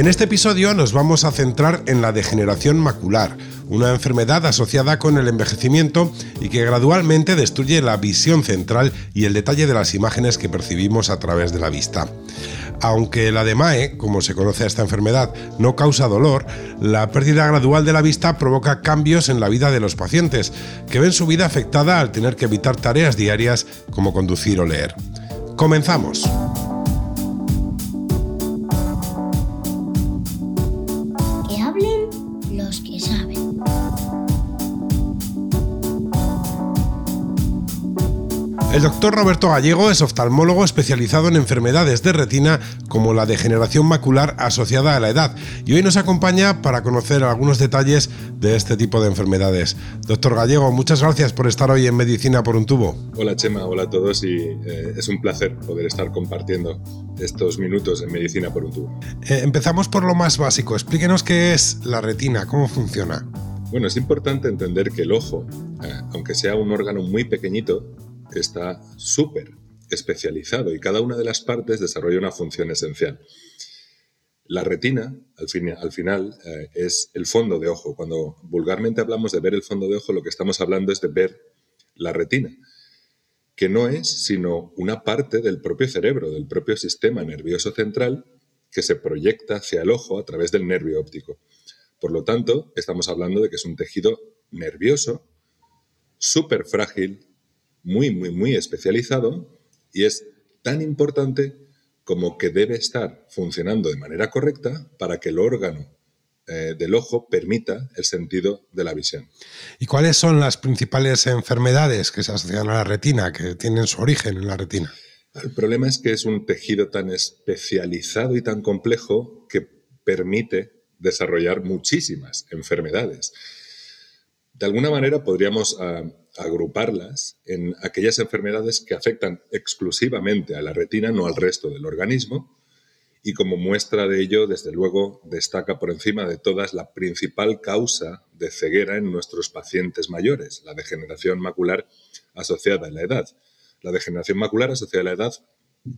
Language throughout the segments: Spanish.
En este episodio nos vamos a centrar en la degeneración macular, una enfermedad asociada con el envejecimiento y que gradualmente destruye la visión central y el detalle de las imágenes que percibimos a través de la vista. Aunque la DMAE, como se conoce a esta enfermedad, no causa dolor, la pérdida gradual de la vista provoca cambios en la vida de los pacientes, que ven su vida afectada al tener que evitar tareas diarias como conducir o leer. Comenzamos. El doctor Roberto Gallego es oftalmólogo especializado en enfermedades de retina como la degeneración macular asociada a la edad y hoy nos acompaña para conocer algunos detalles de este tipo de enfermedades. Doctor Gallego, muchas gracias por estar hoy en Medicina por un tubo. Hola Chema, hola a todos y eh, es un placer poder estar compartiendo estos minutos en Medicina por un tubo. Eh, empezamos por lo más básico, explíquenos qué es la retina, cómo funciona. Bueno, es importante entender que el ojo, eh, aunque sea un órgano muy pequeñito, está súper especializado y cada una de las partes desarrolla una función esencial. La retina, al, final, eh, es el fondo de ojo. Cuando vulgarmente hablamos de ver el fondo de ojo, lo que estamos hablando es de ver la retina, que no es sino una parte del propio cerebro, del propio sistema nervioso central, que se proyecta hacia el ojo a través del nervio óptico. Por lo tanto, estamos hablando de que es un tejido nervioso, súper frágil, muy, muy, muy especializado y es tan importante como que debe estar funcionando de manera correcta para que el órgano eh, del ojo permita el sentido de la visión. ¿Y cuáles son las principales enfermedades que se asocian a la retina, que tienen su origen en la retina? El problema es que es un tejido tan especializado y tan complejo que permite desarrollar muchísimas enfermedades. De alguna manera podríamos ah, agruparlas en aquellas enfermedades que afectan exclusivamente a la retina, no al resto del organismo. Y como muestra de ello, desde luego, destaca por encima de todas la principal causa de ceguera en nuestros pacientes mayores, la degeneración macular asociada a la edad. La degeneración macular asociada a la edad,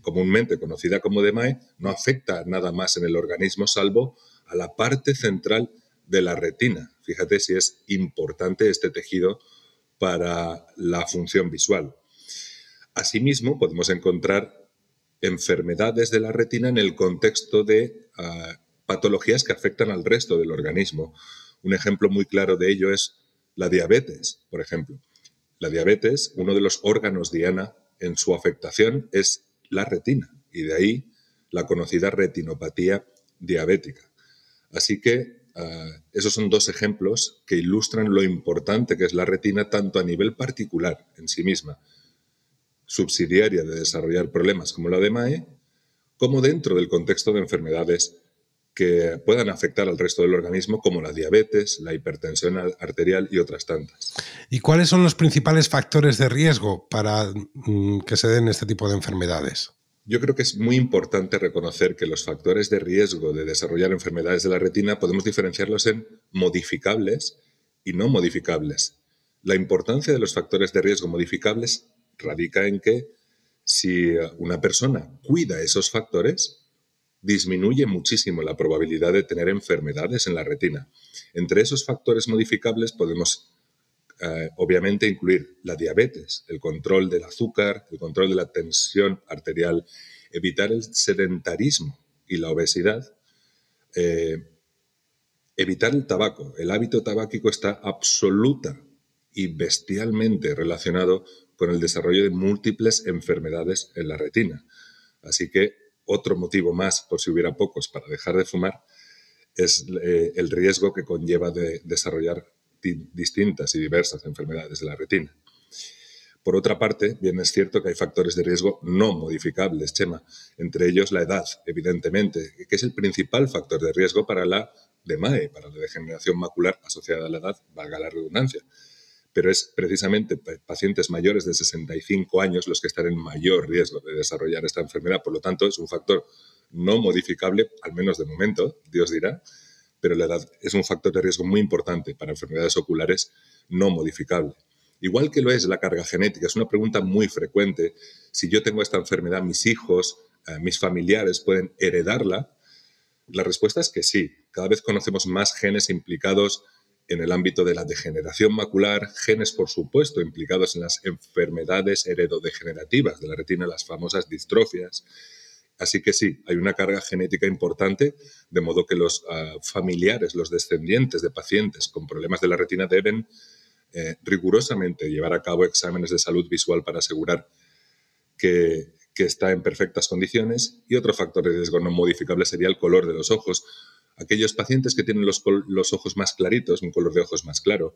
comúnmente conocida como DMAE, no afecta nada más en el organismo salvo a la parte central de la retina. Fíjate si es importante este tejido para la función visual. Asimismo, podemos encontrar enfermedades de la retina en el contexto de ah, patologías que afectan al resto del organismo. Un ejemplo muy claro de ello es la diabetes, por ejemplo. La diabetes, uno de los órganos diana en su afectación es la retina y de ahí la conocida retinopatía diabética. Así que Ah, esos son dos ejemplos que ilustran lo importante que es la retina tanto a nivel particular en sí misma, subsidiaria de desarrollar problemas como la de MAE, como dentro del contexto de enfermedades que puedan afectar al resto del organismo, como la diabetes, la hipertensión arterial y otras tantas. ¿Y cuáles son los principales factores de riesgo para mm, que se den este tipo de enfermedades? Yo creo que es muy importante reconocer que los factores de riesgo de desarrollar enfermedades de la retina podemos diferenciarlos en modificables y no modificables. La importancia de los factores de riesgo modificables radica en que si una persona cuida esos factores, disminuye muchísimo la probabilidad de tener enfermedades en la retina. Entre esos factores modificables podemos eh, obviamente incluir la diabetes, el control del azúcar, el control de la tensión arterial, evitar el sedentarismo y la obesidad, eh, evitar el tabaco. El hábito tabáquico está absoluta y bestialmente relacionado con el desarrollo de múltiples enfermedades en la retina. Así que otro motivo más, por si hubiera pocos, para dejar de fumar, es eh, el riesgo que conlleva de desarrollar distintas y diversas enfermedades de la retina. Por otra parte, bien es cierto que hay factores de riesgo no modificables, Chema, entre ellos la edad, evidentemente, que es el principal factor de riesgo para la DMAE, para la degeneración macular asociada a la edad, valga la redundancia. Pero es precisamente pacientes mayores de 65 años los que están en mayor riesgo de desarrollar esta enfermedad. Por lo tanto, es un factor no modificable, al menos de momento, Dios dirá, pero la edad es un factor de riesgo muy importante para enfermedades oculares no modificable. Igual que lo es la carga genética, es una pregunta muy frecuente. Si yo tengo esta enfermedad, mis hijos, eh, mis familiares pueden heredarla. La respuesta es que sí. Cada vez conocemos más genes implicados en el ámbito de la degeneración macular, genes, por supuesto, implicados en las enfermedades heredodegenerativas de la retina, las famosas distrofias. Así que sí, hay una carga genética importante, de modo que los ah, familiares, los descendientes de pacientes con problemas de la retina deben eh, rigurosamente llevar a cabo exámenes de salud visual para asegurar que, está en perfectas condiciones. Y otro factor de riesgo no modificable sería el color de los ojos. Aquellos pacientes que tienen los, los ojos más claritos, un color de ojos más claro,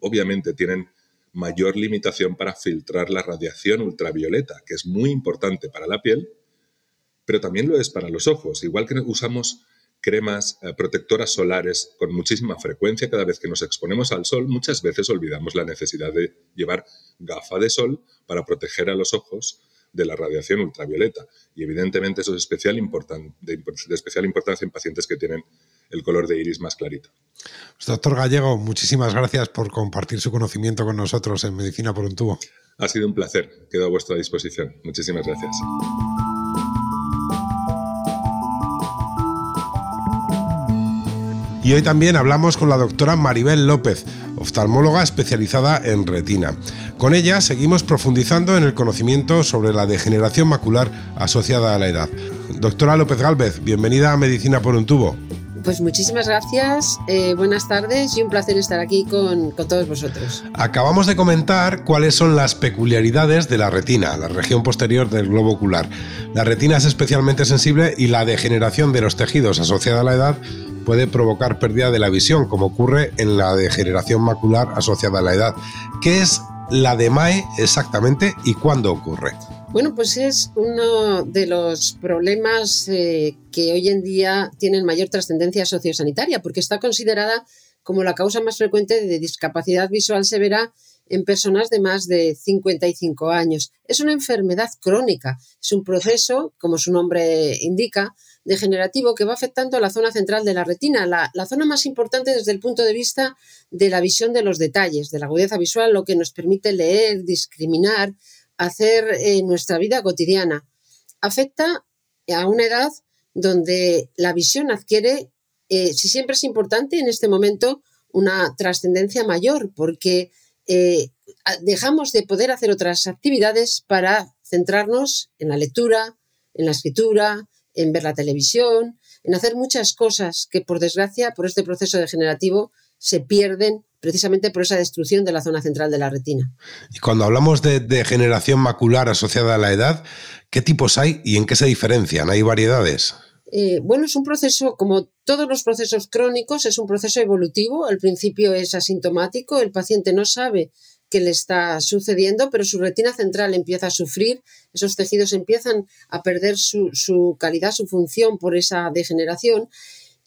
obviamente tienen mayor limitación para filtrar la radiación ultravioleta, que es muy importante para la piel, pero también lo es para los ojos. Igual que usamos cremas eh, protectoras solares con muchísima frecuencia cada vez que nos exponemos al sol, muchas veces olvidamos la necesidad de llevar gafa de sol para proteger a los ojos de la radiación ultravioleta. Y evidentemente eso es especial de, de especial importancia en pacientes que tienen el color de iris más clarito. Pues, doctor Gallego, muchísimas gracias por compartir su conocimiento con nosotros en Medicina por un tubo. Ha sido un placer. Quedo a vuestra disposición. Muchísimas gracias. Y hoy también hablamos con la doctora Maribel López, oftalmóloga especializada en retina. Con ella seguimos profundizando en el conocimiento sobre la degeneración macular asociada a la edad. Doctora López Galvez, bienvenida a Medicina por un tubo. Pues muchísimas gracias, eh, buenas tardes y un placer estar aquí con, con, todos vosotros. Acabamos de comentar cuáles son las peculiaridades de la retina, la región posterior del globo ocular. La retina es especialmente sensible y la degeneración de los tejidos asociada a la edad puede provocar pérdida de la visión, como ocurre en la degeneración macular asociada a la edad. ¿Qué es la DMAE exactamente y cuándo ocurre? Bueno, pues es uno de los problemas eh, que hoy en día tienen mayor trascendencia sociosanitaria, porque está considerada como la causa más frecuente de discapacidad visual severa en personas de más de 55 años. Es una enfermedad crónica, es un proceso, como su nombre indica, degenerativo que va afectando a la zona central de la retina, la, zona más importante desde el punto de vista de la visión de los detalles, de la agudeza visual, lo que nos permite leer, discriminar, hacer eh, nuestra vida cotidiana. Afecta a una edad donde la visión adquiere, eh, si siempre es importante, en este momento una trascendencia mayor, porque eh, dejamos de poder hacer otras actividades para centrarnos en la lectura, en la escritura, en ver la televisión, en hacer muchas cosas que, por desgracia, por este proceso degenerativo, se pierden precisamente por esa destrucción de la zona central de la retina. Y cuando hablamos de degeneración macular asociada a la edad, ¿qué tipos hay y en qué se diferencian? ¿Hay variedades? Eh, bueno, es un proceso, como todos los procesos crónicos, es un proceso evolutivo. Al principio es asintomático, el paciente no sabe qué le está sucediendo, pero su retina central empieza a sufrir, esos tejidos empiezan a perder su, su calidad, su función por esa degeneración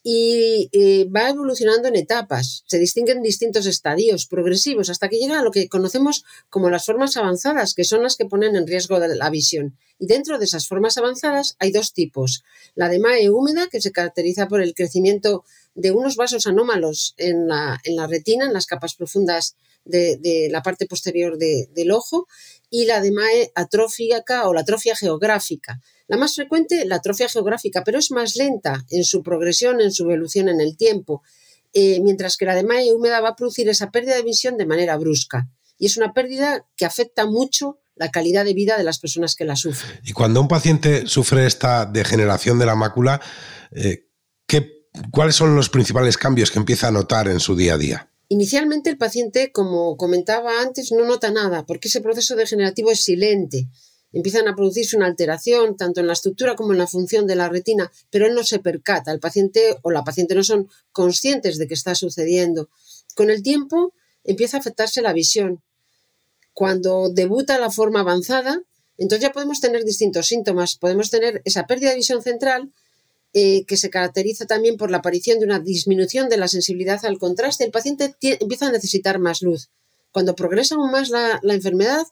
y va evolucionando en etapas. Se distinguen distintos estadios progresivos hasta que llega a lo que conocemos como las formas avanzadas, que son las que ponen en riesgo la visión. Y dentro de esas formas avanzadas hay dos tipos. La de MAE húmeda, que se caracteriza por el crecimiento de unos vasos anómalos en la, en la retina, en las capas profundas de, la parte posterior del ojo, y la de MAE atrófica o la atrofia geográfica la más frecuente, la atrofia geográfica, pero es más lenta en su progresión, en su evolución en el tiempo, eh, mientras que la de húmeda va a producir esa pérdida de visión de manera brusca. Y es una pérdida que afecta mucho la calidad de vida de las personas que la sufren. Y cuando un paciente sufre esta degeneración de la mácula, eh, ¿cuáles son los principales cambios que empieza a notar en su día a día? Inicialmente el paciente, como comentaba antes, no nota nada porque ese proceso degenerativo es silente empiezan a producirse una alteración tanto en la estructura como en la función de la retina, pero él no se percata, el paciente o la paciente no son conscientes de que está sucediendo. Con el tiempo empieza a afectarse la visión. Cuando debuta la forma avanzada, entonces ya podemos tener distintos síntomas. Podemos tener esa pérdida de visión central eh, que se caracteriza también por la aparición de una disminución de la sensibilidad al contraste. El paciente empieza a necesitar más luz. Cuando progresa aún más la, la enfermedad,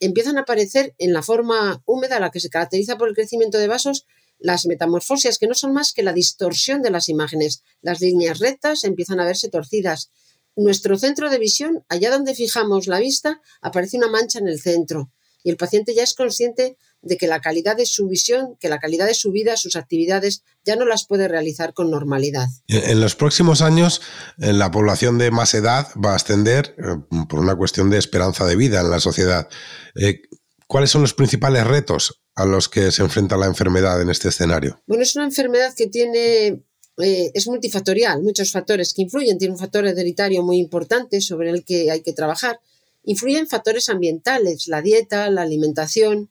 empiezan a aparecer en la forma húmeda, la que se caracteriza por el crecimiento de vasos, las metamorfosias, que no son más que la distorsión de las imágenes. Las líneas rectas empiezan a verse torcidas. Nuestro centro de visión, allá donde fijamos la vista, aparece una mancha en el centro y el paciente ya es consciente de que la calidad de su visión, que la calidad de su vida, sus actividades, ya no las puede realizar con normalidad. En los próximos años, la población de más edad va a ascender eh, por una cuestión de esperanza de vida en la sociedad. Eh, ¿Cuáles son los principales retos a los que se enfrenta la enfermedad en este escenario? Bueno, es una enfermedad que tiene eh, es multifactorial, muchos factores que influyen. Tiene un factor hereditario muy importante sobre el que hay que trabajar Influyen factores ambientales, la dieta, la alimentación.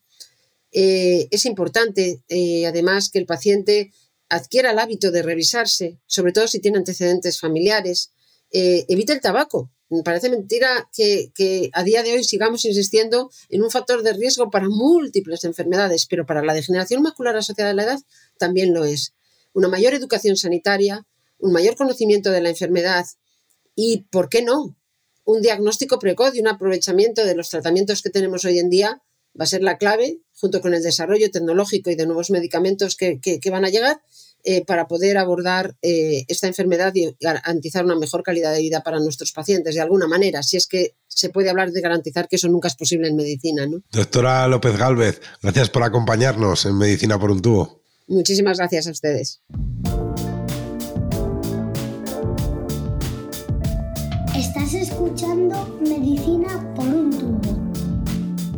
Eh, es importante, eh, además, que el paciente adquiera el hábito de revisarse, sobre todo si tiene antecedentes familiares. Eh, evite el tabaco. Me parece mentira que, que, a día de hoy sigamos insistiendo en un factor de riesgo para múltiples enfermedades, pero para la degeneración macular asociada a la edad también lo es. Una mayor educación sanitaria, un mayor conocimiento de la enfermedad y, ¿por qué no?, un diagnóstico precoz y un aprovechamiento de los tratamientos que tenemos hoy en día va a ser la clave, junto con el desarrollo tecnológico y de nuevos medicamentos que, van a llegar, eh, para poder abordar eh, esta enfermedad y garantizar una mejor calidad de vida para nuestros pacientes, de alguna manera, si es que se puede hablar de garantizar que eso nunca es posible en medicina. ¿no? Doctora López Galvez, gracias por acompañarnos en Medicina por un tubo. Muchísimas gracias a ustedes. Estás escuchando Medicina por un tubo.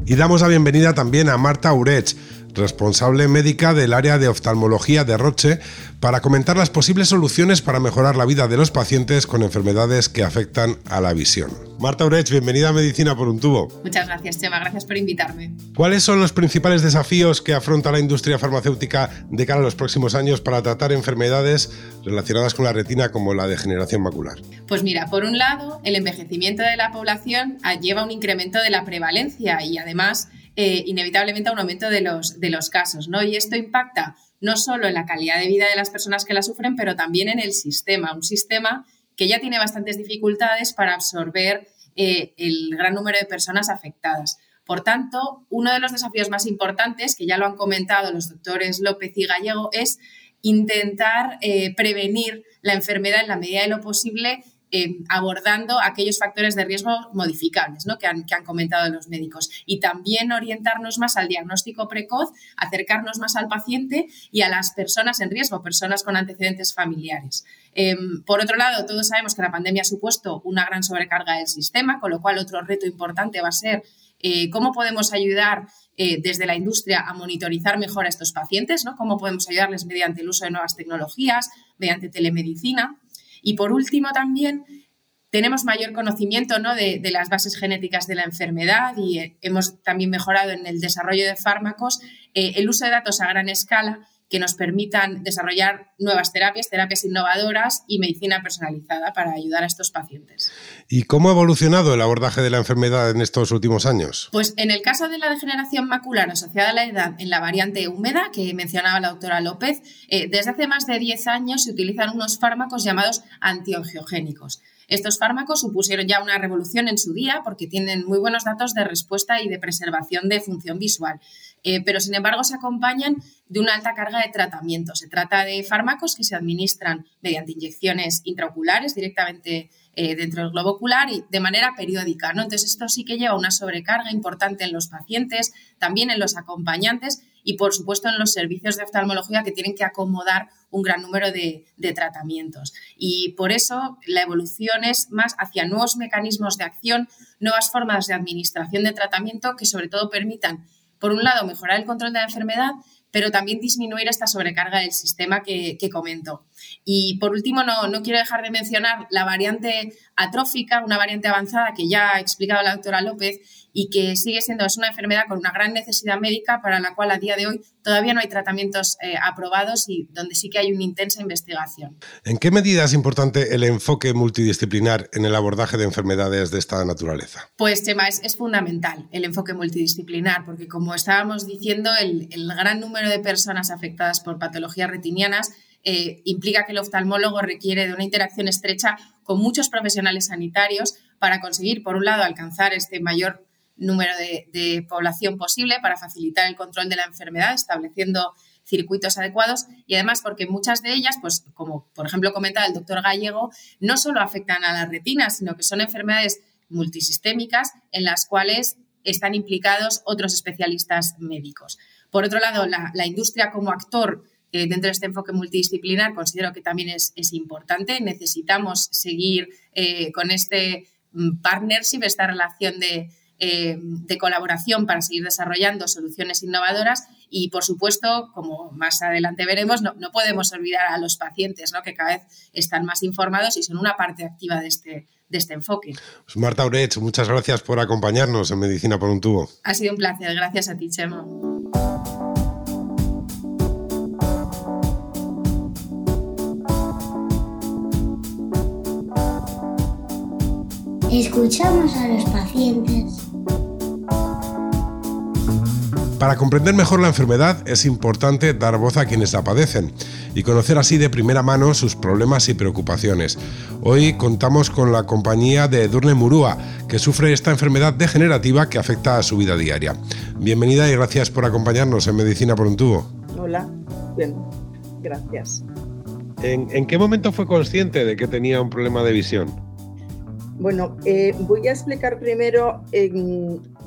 Y damos la bienvenida también a Marta Urech, responsable médica del área de oftalmología de Roche, para comentar las posibles soluciones para mejorar la vida de los pacientes con enfermedades que afectan a la visión. Marta Urech, bienvenida a Medicina por un tubo. Muchas gracias, Chema, gracias por invitarme. ¿Cuáles son los principales desafíos que afronta la industria farmacéutica de cara a los próximos años para tratar enfermedades relacionadas con la retina como la degeneración macular? Pues mira, por un lado, el envejecimiento de la población lleva un incremento de la prevalencia y además eh, inevitablemente a un aumento de los, de los casos, ¿no? Y esto impacta no solo en la calidad de vida de las personas que la sufren, pero también en el sistema, un sistema que ya tiene bastantes dificultades para absorber eh, el gran número de personas afectadas. Por tanto, uno de los desafíos más importantes, que ya lo han comentado los doctores López y Gallego, es intentar eh, prevenir la enfermedad en la medida de lo posible eh, abordando aquellos factores de riesgo modificables ¿no? que, han, que, han, comentado los médicos y también orientarnos más al diagnóstico precoz, acercarnos más al paciente y a las personas en riesgo, personas con antecedentes familiares. Em, por otro lado, todos sabemos que la pandemia ha supuesto una gran sobrecarga del sistema, con lo cual otro reto importante va a ser eh, cómo podemos ayudar eh, desde la industria a monitorizar mejor a estos pacientes, ¿no? cómo podemos ayudarles mediante el uso de nuevas tecnologías, mediante telemedicina. Y por último también tenemos mayor conocimiento ¿no? de, las bases genéticas de la enfermedad y eh, hemos también mejorado en el desarrollo de fármacos eh, el uso de datos a gran escala que nos permitan desarrollar nuevas terapias, terapias innovadoras y medicina personalizada para ayudar a estos pacientes. ¿Y cómo ha evolucionado el abordaje de la enfermedad en estos últimos años? Pues en el caso de la degeneración macular asociada a la edad en la variante húmeda que mencionaba la doctora López, eh, desde hace más de 10 años se utilizan unos fármacos llamados antiangiogénicos. Estos fármacos supusieron ya una revolución en su día porque tienen muy buenos datos de respuesta y de preservación de función visual, eh, pero sin embargo se acompañan de una alta carga de tratamiento. Se trata de fármacos que se administran mediante inyecciones intraoculares directamente eh, dentro del globo ocular y de manera periódica. ¿no? Entonces esto sí que lleva una sobrecarga importante en los pacientes, también en los acompañantes y, por supuesto, en los servicios de oftalmología que tienen que acomodar un gran número de, tratamientos. Y por eso la evolución es más hacia nuevos mecanismos de acción, nuevas formas de administración de tratamiento que sobre todo permitan, por un lado, mejorar el control de la enfermedad, pero también disminuir esta sobrecarga del sistema que, comento. Y por último, no, no quiero dejar de mencionar la variante atrófica, una variante avanzada que ya ha explicado la doctora López y que sigue siendo es una enfermedad con una gran necesidad médica para la cual a día de hoy todavía no hay tratamientos eh, aprobados y donde sí que hay una intensa investigación. ¿En qué medida es importante el enfoque multidisciplinar en el abordaje de enfermedades de esta naturaleza? Pues, Chema, es, es fundamental el enfoque multidisciplinar, porque como estábamos diciendo, el, el gran número de personas afectadas por patologías retinianas eh, implica que el oftalmólogo requiere de una interacción estrecha con muchos profesionales sanitarios para conseguir, por un lado, alcanzar este mayor número de, población posible para facilitar el control de la enfermedad, estableciendo circuitos adecuados y además porque muchas de ellas, pues como por ejemplo comentaba el doctor Gallego, no solo afectan a la retina, sino que son enfermedades multisistémicas en las cuales están implicados otros especialistas médicos. Por otro lado, la, industria como actor eh, dentro de este enfoque multidisciplinar considero que también es, importante. Necesitamos seguir eh, con este mm, partnership, esta relación de, eh, de colaboración para seguir desarrollando soluciones innovadoras y, por supuesto, como más adelante veremos, no, podemos olvidar a los pacientes, ¿no? que cada vez están más informados y son una parte activa de este, de este enfoque. Pues Marta Urech, muchas gracias por acompañarnos en Medicina por un tubo. Ha sido un placer, gracias a ti, Chema. Escuchamos a los pacientes. Para comprender mejor la enfermedad es importante dar voz a quienes la padecen y conocer así de primera mano sus problemas y preocupaciones. Hoy contamos con la compañía de Durne Murúa, que sufre esta enfermedad degenerativa que afecta a su vida diaria. Bienvenida y gracias por acompañarnos en Medicina por un tubo. Hola, bien, gracias. ¿En, qué momento fue consciente de que tenía un problema de visión? Bueno, eh, voy a explicar primero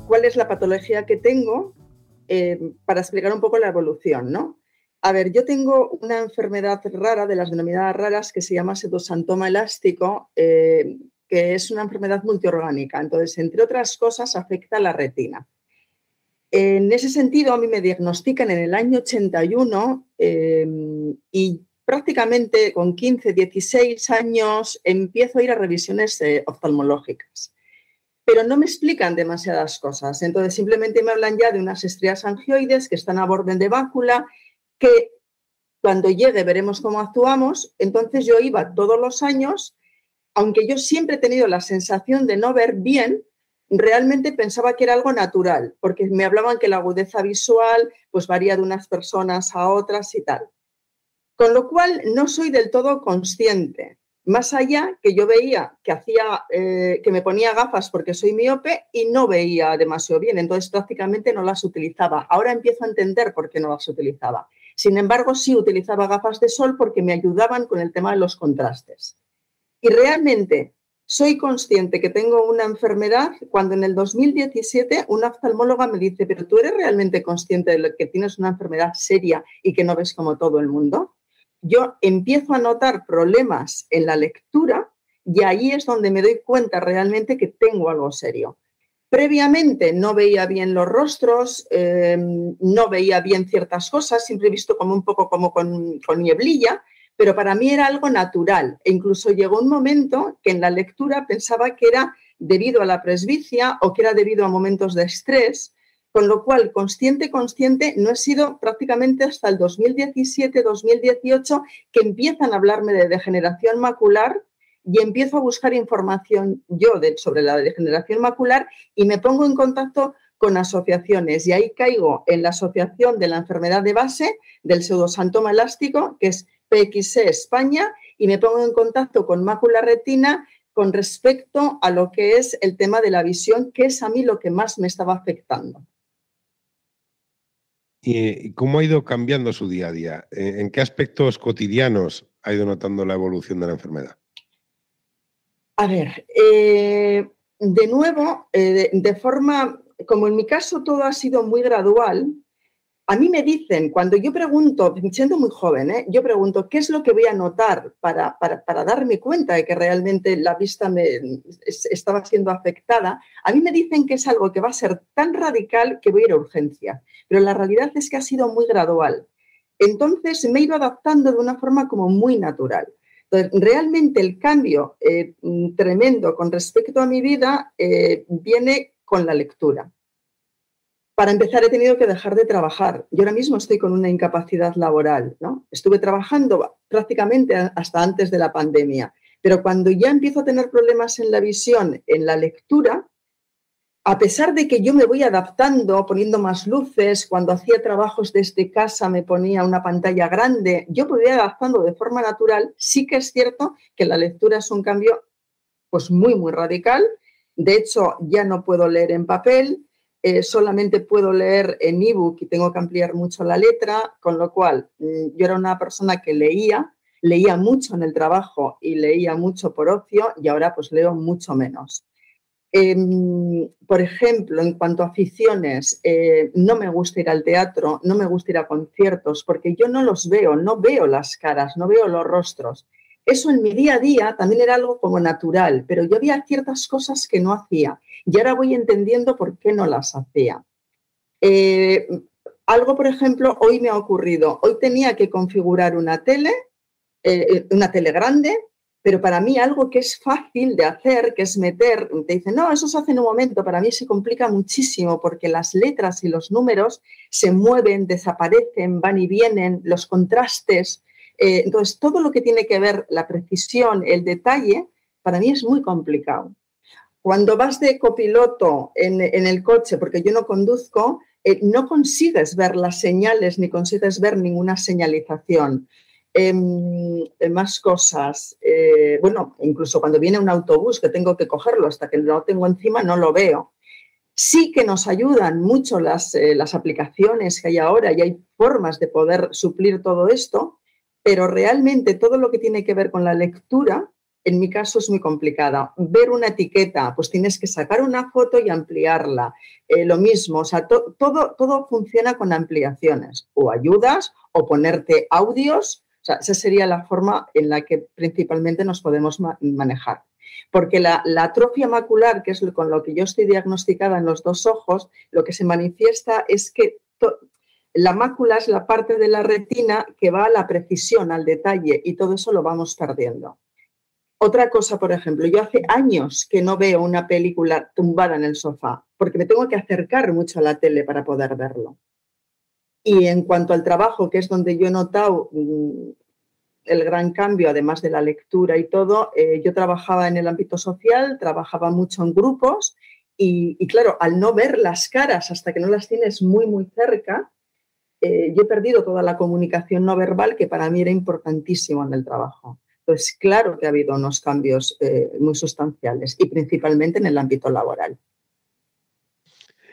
cuál es la patología que tengo eh, para explicar un poco la evolución, ¿no? A ver, yo tengo una enfermedad rara, de las denominadas raras, que se llama pseudosantoma elástico, eh, que es una enfermedad multiorgánica. Entonces, entre otras cosas, afecta a la retina. En ese sentido, a mí me diagnostican en el año 81 em, y prácticamente con 15, 16 años empiezo a ir a revisiones eh, oftalmológicas pero no me explican demasiadas cosas. Entonces, simplemente me hablan ya de unas estrías angioides que están a borde de bácula, que cuando llegue veremos cómo actuamos. Entonces, yo iba todos los años, aunque yo siempre he tenido la sensación de no ver bien, realmente pensaba que era algo natural, porque me hablaban que la agudeza visual pues varía de unas personas a otras y tal. Con lo cual, no soy del todo consciente más allá que yo veía que hacía, eh, que me ponía gafas porque soy miope y no veía demasiado bien, entonces prácticamente no las utilizaba. Ahora empiezo a entender por qué no las utilizaba. Sin embargo, sí utilizaba gafas de sol porque me ayudaban con el tema de los contrastes. Y realmente soy consciente que tengo una enfermedad cuando en el 2017 una oftalmóloga me dice, pero tú eres realmente consciente de que tienes una enfermedad seria y que no ves como todo el mundo yo empiezo a notar problemas en la lectura y ahí es donde me doy cuenta realmente que tengo algo serio. Previamente no veía bien los rostros, em, no veía bien ciertas cosas, siempre he visto como un poco como con, con nieblilla, pero para mí era algo natural. E incluso llegó un momento que en la lectura pensaba que era debido a la presbicia o que era debido a momentos de estrés con lo cual, consciente, consciente, no he sido prácticamente hasta el 2017-2018 que empiezan a hablarme de degeneración macular y empiezo a buscar información yo sobre la degeneración macular y me pongo en contacto con asociaciones y ahí caigo en la asociación de la enfermedad de base del pseudosantoma elástico, que es PXE España, y me pongo en contacto con Mácula Retina con respecto a lo que es el tema de la visión, que es a mí lo que más me estaba afectando. ¿Y cómo ha ido cambiando su día a día? ¿En qué aspectos cotidianos ha ido notando la evolución de la enfermedad? A ver, eh, de nuevo, eh, de, forma, como en mi caso todo ha sido muy gradual, a mí me dicen, cuando yo pregunto, siendo muy joven, ¿eh? yo pregunto, ¿qué es lo que voy a notar para, para, darme cuenta de que realmente la vista me estaba siendo afectada? A mí me dicen que es algo que va a ser tan radical que voy a ir a urgencia, pero la realidad es que ha sido muy gradual. Entonces me he ido adaptando de una forma como muy natural. Entonces, realmente el cambio eh, tremendo con respecto a mi vida eh, viene con la lectura. Para empezar, he tenido que dejar de trabajar. Yo ahora mismo estoy con una incapacidad laboral. ¿no? Estuve trabajando prácticamente hasta antes de la pandemia, pero cuando ya empiezo a tener problemas en la visión, en la lectura, a pesar de que yo me voy adaptando, poniendo más luces, cuando hacía trabajos desde casa me ponía una pantalla grande, yo me voy adaptando de forma natural, sí que es cierto que la lectura es un cambio pues muy, muy radical. De hecho, ya no puedo leer en papel, eh, solamente puedo leer en ebook y tengo que ampliar mucho la letra, con lo cual mm, yo era una persona que leía, leía mucho en el trabajo y leía mucho por ocio y ahora pues leo mucho menos. Em, por ejemplo, en cuanto a aficiones, eh, no me gusta ir al teatro, no me gusta ir a conciertos, porque yo no los veo, no veo las caras, no veo los rostros. Eso en mi día a día también era algo como natural, pero yo había ciertas cosas que no hacía y ahora voy entendiendo por qué no las hacía. Eh, algo, por ejemplo, hoy me ha ocurrido. Hoy tenía que configurar una tele, eh, una tele grande, pero para mí algo que es fácil de hacer, que es meter, te dicen, no, eso se hace en un momento, para mí se complica muchísimo porque las letras y los números se mueven, desaparecen, van y vienen, los contrastes. Eh, entonces, todo lo que tiene que ver la precisión, el detalle, para mí es muy complicado. Cuando vas de copiloto en, el coche, porque yo no conduzco, eh, no consigues ver las señales ni consigues ver ninguna señalización. Em, más cosas. Eh, bueno, incluso cuando viene un autobús que tengo que cogerlo hasta que lo tengo encima, no lo veo. Sí que nos ayudan mucho las, eh, las aplicaciones que hay ahora y hay formas de poder suplir todo esto, pero realmente todo lo que tiene que ver con la lectura, en mi caso es muy complicada. Ver una etiqueta, pues tienes que sacar una foto y ampliarla. Eh, lo mismo, o sea, todo, todo funciona con ampliaciones, o ayudas, o ponerte audios, esa sería la forma en la que principalmente nos podemos manejar. Porque la, atrofia macular, que es con lo que yo estoy diagnosticada en los dos ojos, lo que se manifiesta es que la mácula es la parte de la retina que va a la precisión, al detalle, y todo eso lo vamos perdiendo. Otra cosa, por ejemplo, yo hace años que no veo una película tumbada en el sofá, porque me tengo que acercar mucho a la tele para poder verlo. Y en cuanto al trabajo, que es donde yo he notado mm, el gran cambio, además de la lectura y todo, eh, yo trabajaba en el ámbito social, trabajaba mucho en grupos y, claro, al no ver las caras hasta que no las tienes muy, muy cerca, eh, yo he perdido toda la comunicación no verbal que para mí era importantísimo en el trabajo. Entonces, claro que ha habido unos cambios eh, muy sustanciales y principalmente en el ámbito laboral.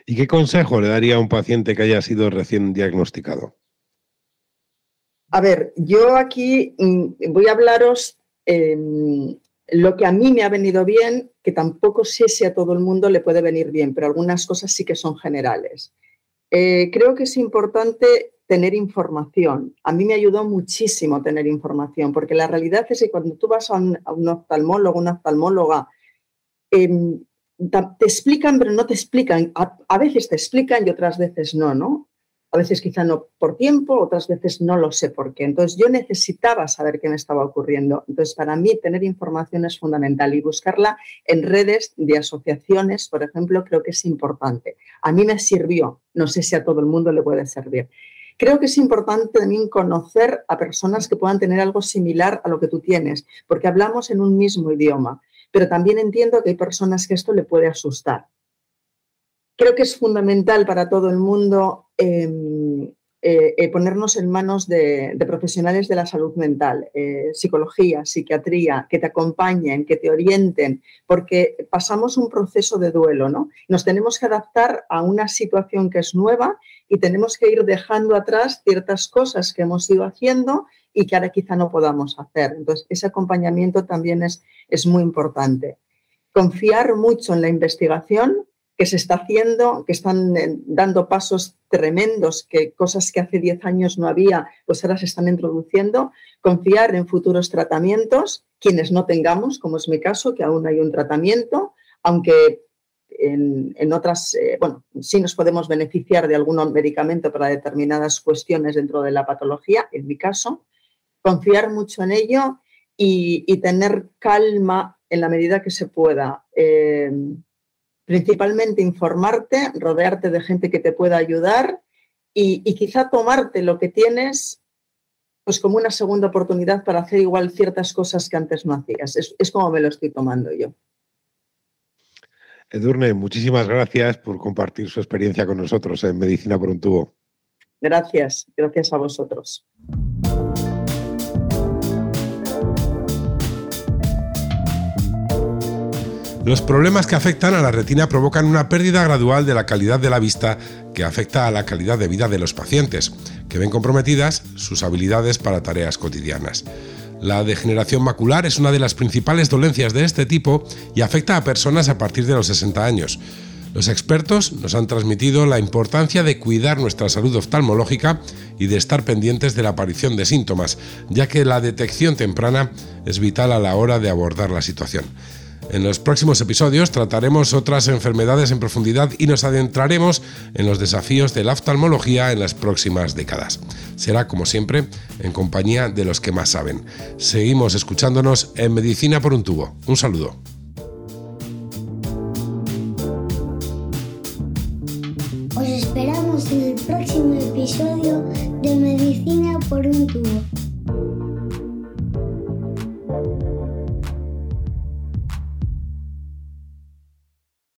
¿Y qué consejo le daría a un paciente que haya sido recién diagnosticado? A ver, yo aquí mm, voy a hablaros em, lo que a mí me ha venido bien, que tampoco sé si a todo el mundo le puede venir bien, pero algunas cosas sí que son generales. Eh, creo que es importante tener información. A mí me ayudó muchísimo tener información, porque la realidad es que cuando tú vas a un, oftalmólogo, una oftalmóloga, em, te explican, pero no te explican. A, veces te explican y otras veces no, ¿no? A veces quizá no por tiempo, otras veces no lo sé por qué. Entonces yo necesitaba saber qué me estaba ocurriendo. Entonces para mí tener información es fundamental y buscarla en redes de asociaciones, por ejemplo, creo que es importante. A mí me sirvió, no sé si a todo el mundo le puede servir. Creo que es importante también conocer a personas que puedan tener algo similar a lo que tú tienes, porque hablamos en un mismo idioma pero también entiendo que hay personas que esto le puede asustar. Creo que es fundamental para todo el mundo ponernos en manos de, profesionales de la salud mental, eh, psicología, psiquiatría, que te acompañen, que te orienten, porque pasamos un proceso de duelo, ¿no? Nos tenemos que adaptar a una situación que es nueva y tenemos que ir dejando atrás ciertas cosas que hemos ido haciendo y que ahora quizá no podamos hacer. Entonces, ese acompañamiento también es, es muy importante. Confiar mucho en la investigación que se está haciendo, que están eh, dando pasos tremendos, que cosas que hace 10 años no había, pues ahora se están introduciendo. Confiar en futuros tratamientos, quienes no tengamos, como es mi caso, que aún hay un tratamiento, aunque en, otras, eh, bueno, sí nos podemos beneficiar de algún medicamento para determinadas cuestiones dentro de la patología, en mi caso, confiar mucho en ello y, tener calma en la medida que se pueda. Eh, principalmente informarte, rodearte de gente que te pueda ayudar y, quizá tomarte lo que tienes pues como una segunda oportunidad para hacer igual ciertas cosas que antes no hacías. es como me lo estoy tomando yo. Edurne, muchísimas gracias por compartir su experiencia con nosotros en Medicina por un tubo. Gracias, gracias a vosotros. Los problemas que afectan a la retina provocan una pérdida gradual de la calidad de la vista que afecta a la calidad de vida de los pacientes, que ven comprometidas sus habilidades para tareas cotidianas. La degeneración macular es una de las principales dolencias de este tipo y afecta a personas a partir de los 60 años. Los expertos nos han transmitido la importancia de cuidar nuestra salud oftalmológica y de estar pendientes de la aparición de síntomas, ya que la detección temprana es vital a la hora de abordar la situación. En los próximos episodios trataremos otras enfermedades en profundidad y nos adentraremos en los desafíos de la oftalmología en las próximas décadas. Será, como siempre, en compañía de los que más saben. Seguimos escuchándonos en Medicina por un tubo. Un saludo.